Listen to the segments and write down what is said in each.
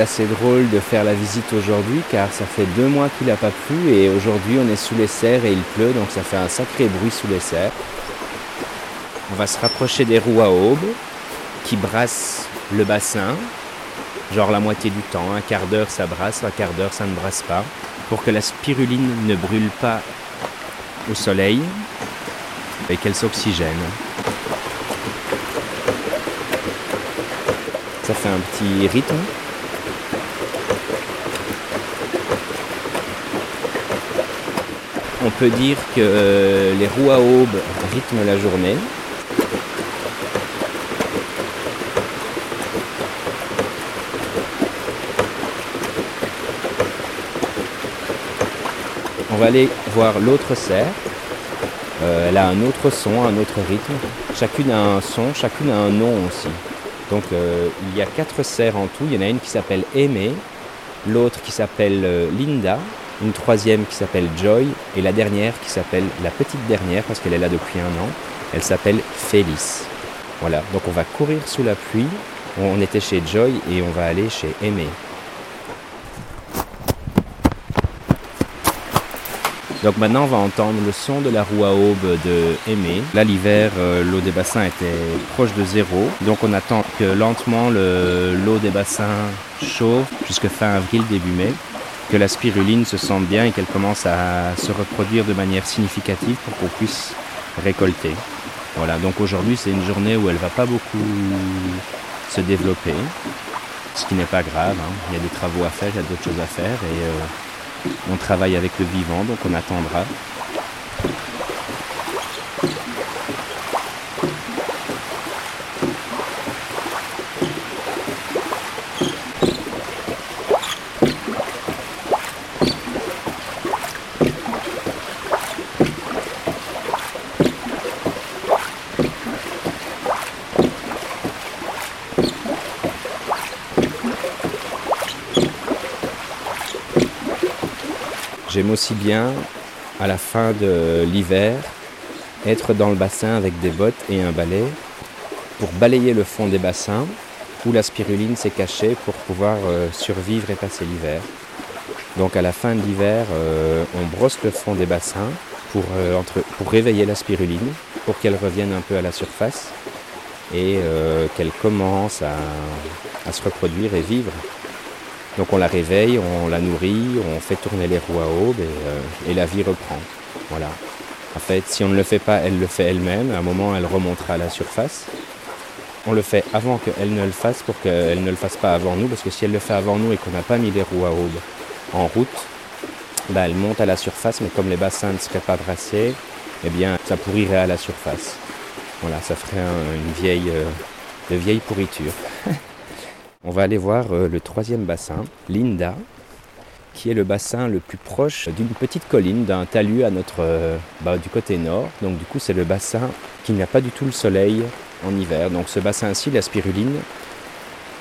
C'est assez drôle de faire la visite aujourd'hui car ça fait deux mois qu'il n'a pas plu et aujourd'hui on est sous les serres et il pleut donc ça fait un sacré bruit sous les serres. On va se rapprocher des roues à aube qui brassent le bassin, genre la moitié du temps, un quart d'heure ça brasse, un quart d'heure ça ne brasse pas, pour que la spiruline ne brûle pas au soleil et qu'elle s'oxygène. Ça fait un petit rythme. On peut dire que euh, les roues à aube rythment la journée. On va aller voir l'autre serre. Euh, elle a un autre son, un autre rythme. Chacune a un son, chacune a un nom aussi. Donc euh, il y a quatre serres en tout. Il y en a une qui s'appelle Aimée, l'autre qui s'appelle Linda, une troisième qui s'appelle Joy et la dernière qui s'appelle la petite dernière parce qu'elle est là depuis un an. Elle s'appelle Félix. Voilà, donc on va courir sous la pluie. On était chez Joy et on va aller chez Aimée. Donc maintenant, on va entendre le son de la roue à aube de Aimé. Là, l'hiver, euh, l'eau des bassins était proche de zéro. Donc on attend que lentement l'eau des bassins chauffe jusque fin avril, début mai. Que la spiruline se sente bien et qu'elle commence à se reproduire de manière significative pour qu'on puisse récolter. Voilà, donc aujourd'hui, c'est une journée où elle va pas beaucoup se développer. Ce qui n'est pas grave. Hein. Il y a des travaux à faire, il y a d'autres choses à faire. Et, euh, on travaille avec le vivant, donc on attendra. J'aime aussi bien, à la fin de l'hiver, être dans le bassin avec des bottes et un balai pour balayer le fond des bassins où la spiruline s'est cachée pour pouvoir euh, survivre et passer l'hiver. Donc à la fin de l'hiver, euh, on brosse le fond des bassins pour, euh, pour réveiller la spiruline, pour qu'elle revienne un peu à la surface et qu'elle commence à se reproduire et vivre. Donc on la réveille, on la nourrit, on fait tourner les roues à aube et, euh, la vie reprend. Voilà. En fait, si on ne le fait pas, elle le fait elle-même. À un moment, elle remontera à la surface. On le fait avant qu'elle ne le fasse pour qu'elle ne le fasse pas avant nous, parce que si elle le fait avant nous et qu'on n'a pas mis les roues à aube en route, bah, elle monte à la surface, mais comme les bassins ne seraient pas brassés, eh bien, ça pourrirait à la surface. Voilà, ça ferait une vieille, euh, vieille pourriture. On va aller voir euh, le troisième bassin, Linda, qui est le bassin le plus proche d'une petite colline, d'un talus à notre, euh, bah, du côté nord. Donc du coup c'est le bassin qui n'a pas du tout le soleil en hiver. Donc ce bassin-ci, la spiruline,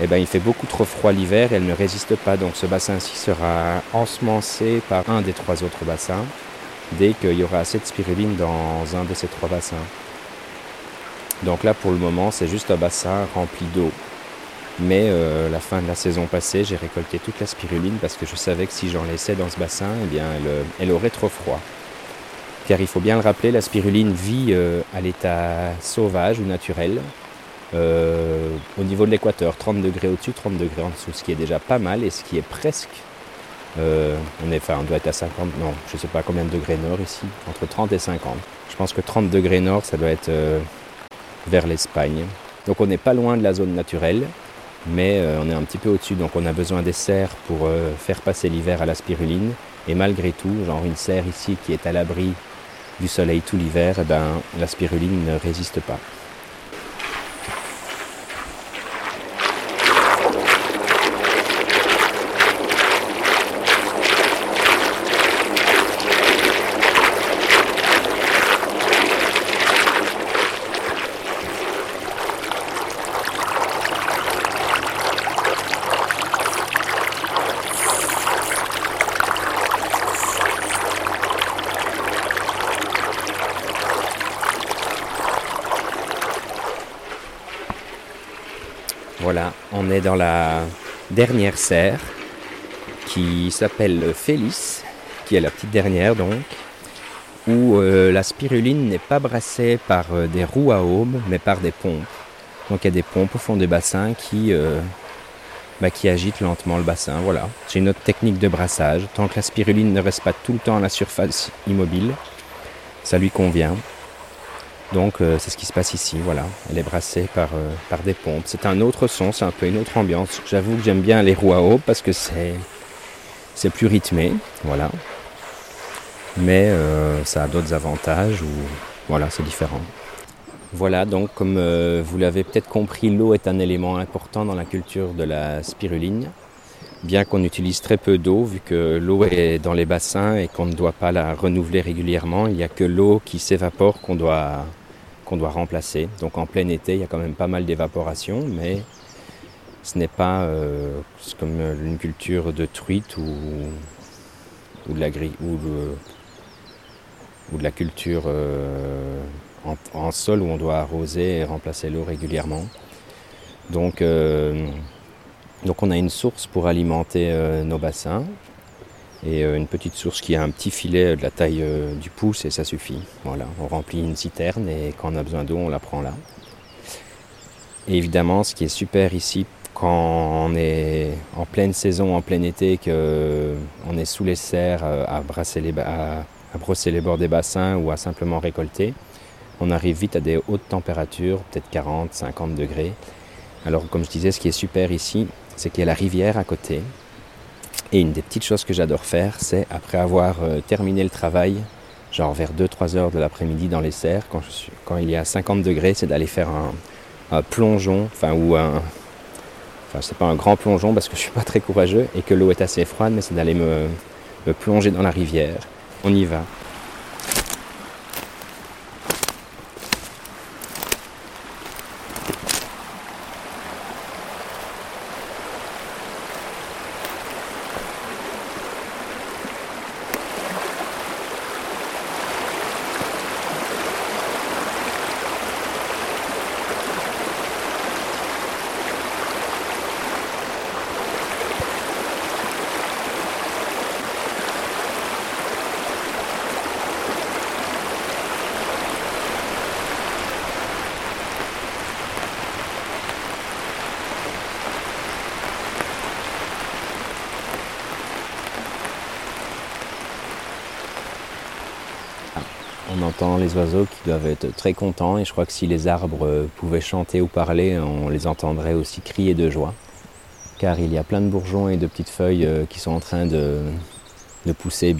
eh ben, il fait beaucoup trop froid l'hiver elle ne résiste pas. Donc ce bassin-ci sera ensemencé par un des trois autres bassins dès qu'il y aura assez de spiruline dans un de ces trois bassins. Donc là pour le moment c'est juste un bassin rempli d'eau. Mais euh, la fin de la saison passée, j'ai récolté toute la spiruline parce que je savais que si j'en laissais dans ce bassin, eh bien, elle, aurait trop froid. Car il faut bien le rappeler, la spiruline vit euh, à l'état sauvage ou naturel, euh, au niveau de l'équateur, 30 degrés au-dessus, 30 degrés en dessous, ce qui est déjà pas mal et ce qui est presque. on, est, enfin, on doit être à 50, non, je ne sais pas combien de degrés nord ici, entre 30 et 50. Je pense que 30 degrés nord, ça doit être vers l'Espagne. Donc on n'est pas loin de la zone naturelle, mais euh, on est un petit peu au-dessus, donc on a besoin des serres pour euh, faire passer l'hiver à la spiruline. Et malgré tout, genre une serre ici qui est à l'abri du soleil tout l'hiver, eh ben, la spiruline ne résiste pas. Voilà, on est dans la dernière serre qui s'appelle Félix, qui est la petite dernière donc, où euh, la spiruline n'est pas brassée par euh, des roues à aube, mais par des pompes. Donc il y a des pompes au fond des bassins euh, bah, qui agitent lentement le bassin. Voilà, c'est une autre technique de brassage. Tant que la spiruline ne reste pas tout le temps à la surface immobile, ça lui convient. Donc c'est ce qui se passe ici, voilà. Elle est brassée par, par des pompes. C'est un autre son, c'est un peu une autre ambiance. J'avoue que j'aime bien les roues à aube parce que c'est, plus rythmé, voilà mais euh, ça a d'autres avantages ou voilà, c'est différent. Voilà, donc comme euh, vous l'avez peut-être compris, l'eau est un élément important dans la culture de la spiruline, bien qu'on utilise très peu d'eau, vu que l'eau est dans les bassins et qu'on ne doit pas la renouveler régulièrement. Il n'y a que l'eau qui s'évapore qu'on doit, qu'on doit remplacer. Donc en plein été, il y a quand même pas mal d'évaporation, mais ce n'est pas euh, comme une culture de truite ou, ou de la ou ou de la culture euh, en, sol où on doit arroser et remplacer l'eau régulièrement. Donc, euh, donc on a une source pour alimenter euh, nos bassins et une petite source qui a un petit filet de la taille du pouce et ça suffit. Voilà, on remplit une citerne et quand on a besoin d'eau, on la prend là. Et évidemment, ce qui est super ici, quand on est en pleine saison, en plein été, qu'on est sous les serres à à brosser les bords des bassins ou à simplement récolter, on arrive vite à des hautes températures, peut-être 40, 50 degrés. Alors comme je disais, ce qui est super ici, c'est qu'il y a la rivière à côté. Et une des petites choses que j'adore faire, c'est après avoir euh, terminé le travail, genre vers 2-3 heures de l'après-midi dans les serres, quand, il y a 50 degrés, c'est d'aller faire un, plongeon, enfin ou un... Enfin c'est pas un grand plongeon parce que je suis pas très courageux et que l'eau est assez froide, mais c'est d'aller me plonger dans la rivière on y va. On entend les oiseaux qui doivent être très contents et je crois que si les arbres euh, pouvaient chanter ou parler, on les entendrait aussi crier de joie. Car il y a plein de bourgeons et de petites feuilles euh, qui sont en train de, pousser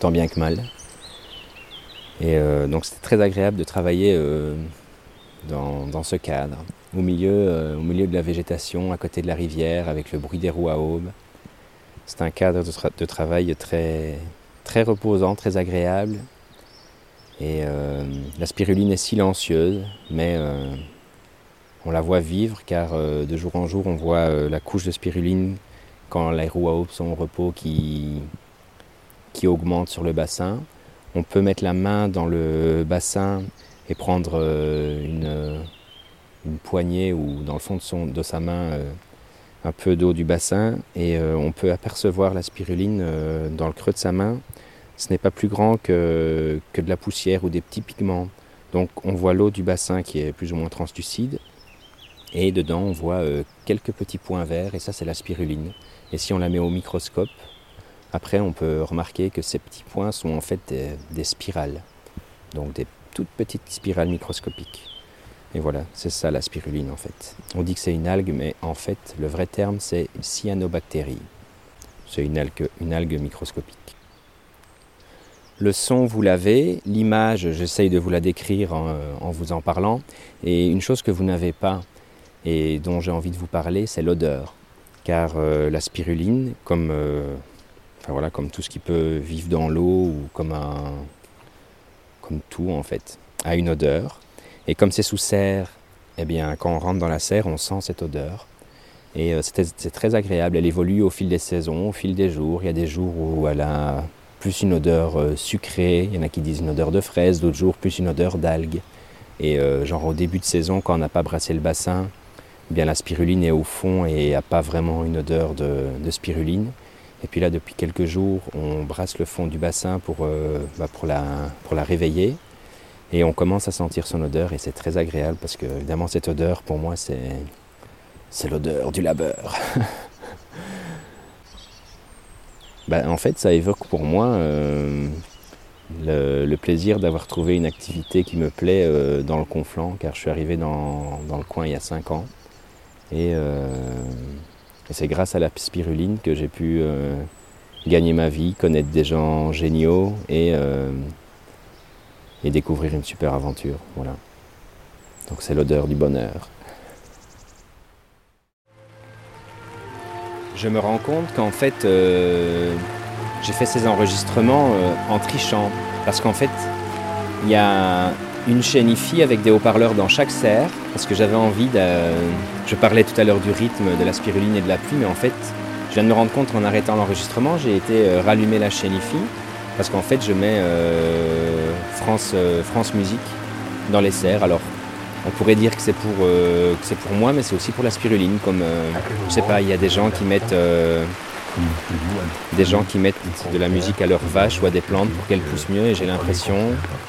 tant bien que mal. Et euh, donc c'est très agréable de travailler dans, ce cadre, au milieu, de la végétation, à côté de la rivière, avec le bruit des roues à aube. C'est un cadre de, travail très reposant, très agréable et euh, la spiruline est silencieuse, mais euh, on la voit vivre car euh, de jour en jour on voit la couche de spiruline quand les roues à sont au repos qui, qui augmente sur le bassin. On peut mettre la main dans le bassin et prendre une, poignée ou dans le fond de sa main un peu d'eau du bassin et on peut apercevoir la spiruline dans le creux de sa main ce n'est pas plus grand que, de la poussière ou des petits pigments. Donc on voit l'eau du bassin qui est plus ou moins translucide. Et dedans on voit euh, quelques petits points verts et ça c'est la spiruline. Et si on la met au microscope, après on peut remarquer que ces petits points sont en fait des, spirales. Donc des toutes petites spirales microscopiques. Et voilà, c'est ça la spiruline en fait. On dit que c'est une algue, mais en fait le vrai terme c'est cyanobactérie. C'est une algue microscopique. Le son, vous l'avez. L'image, j'essaye de vous la décrire en, vous en parlant. Et une chose que vous n'avez pas et dont j'ai envie de vous parler, c'est l'odeur. Car euh, la spiruline, comme, euh, voilà, comme tout ce qui peut vivre dans l'eau ou comme, un, comme tout en fait, a une odeur. Et comme c'est sous serre, eh bien, quand on rentre dans la serre, on sent cette odeur. Et euh, c'est très agréable. Elle évolue au fil des saisons, au fil des jours. Il y a des jours où elle a plus une odeur euh, sucrée, il y en a qui disent une odeur de fraise, d'autres jours plus une odeur d'algue. Et euh, genre au début de saison, quand on n'a pas brassé le bassin, bien la spiruline est au fond et n'a pas vraiment une odeur de, spiruline. Et puis là, depuis quelques jours, on brasse le fond du bassin pour, euh, bah, pour, la, pour la réveiller. Et on commence à sentir son odeur et c'est très agréable parce que évidemment cette odeur pour moi c'est l'odeur du labeur. bah, en fait ça évoque pour moi euh, le, plaisir d'avoir trouvé une activité qui me plaît euh, dans le Conflant car je suis arrivé dans, dans, le coin il y a 5 ans. Euh, et, c'est grâce à la spiruline que j'ai pu euh, gagner ma vie, connaître des gens géniaux et, euh, et découvrir une super aventure. Voilà. Donc c'est l'odeur du bonheur. Je me rends compte qu'en fait, j'ai fait ces enregistrements en trichant. Parce qu'en fait, il y a une chaîne IFI avec des haut-parleurs dans chaque serre, parce que j'avais envie de... Je parlais tout à l'heure du rythme, de la spiruline et de la pluie, mais en fait, je viens de me rendre compte en arrêtant l'enregistrement, j'ai été euh, rallumer la chaîne IFI, parce qu'en fait, je mets euh, France, euh, France Musique dans les serres. Alors, on pourrait dire que c'est pour, moi, mais c'est aussi pour la spiruline, comme, je sais pas, il y a des gens qui mettent des gens qui mettent de la musique à leurs vaches ou à des plantes pour qu'elles poussent mieux et j'ai l'impression,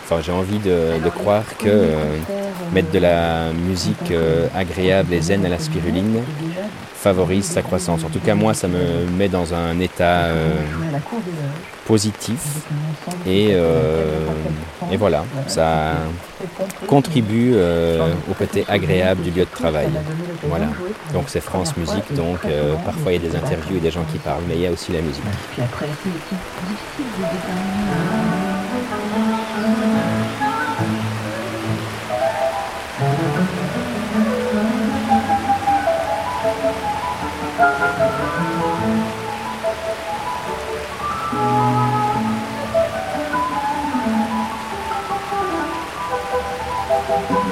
enfin j'ai envie de, croire que euh, mettre de la musique euh, agréable et zen à la spiruline favorise sa croissance. En tout cas moi ça me met dans un état euh, positif et, et, voilà, ça contribue au côté agréable du lieu de travail. Voilà. Donc c'est France Musique, donc parfois il y a des interviews et des gens qui parlent mais il y a aussi la musique. Puis après,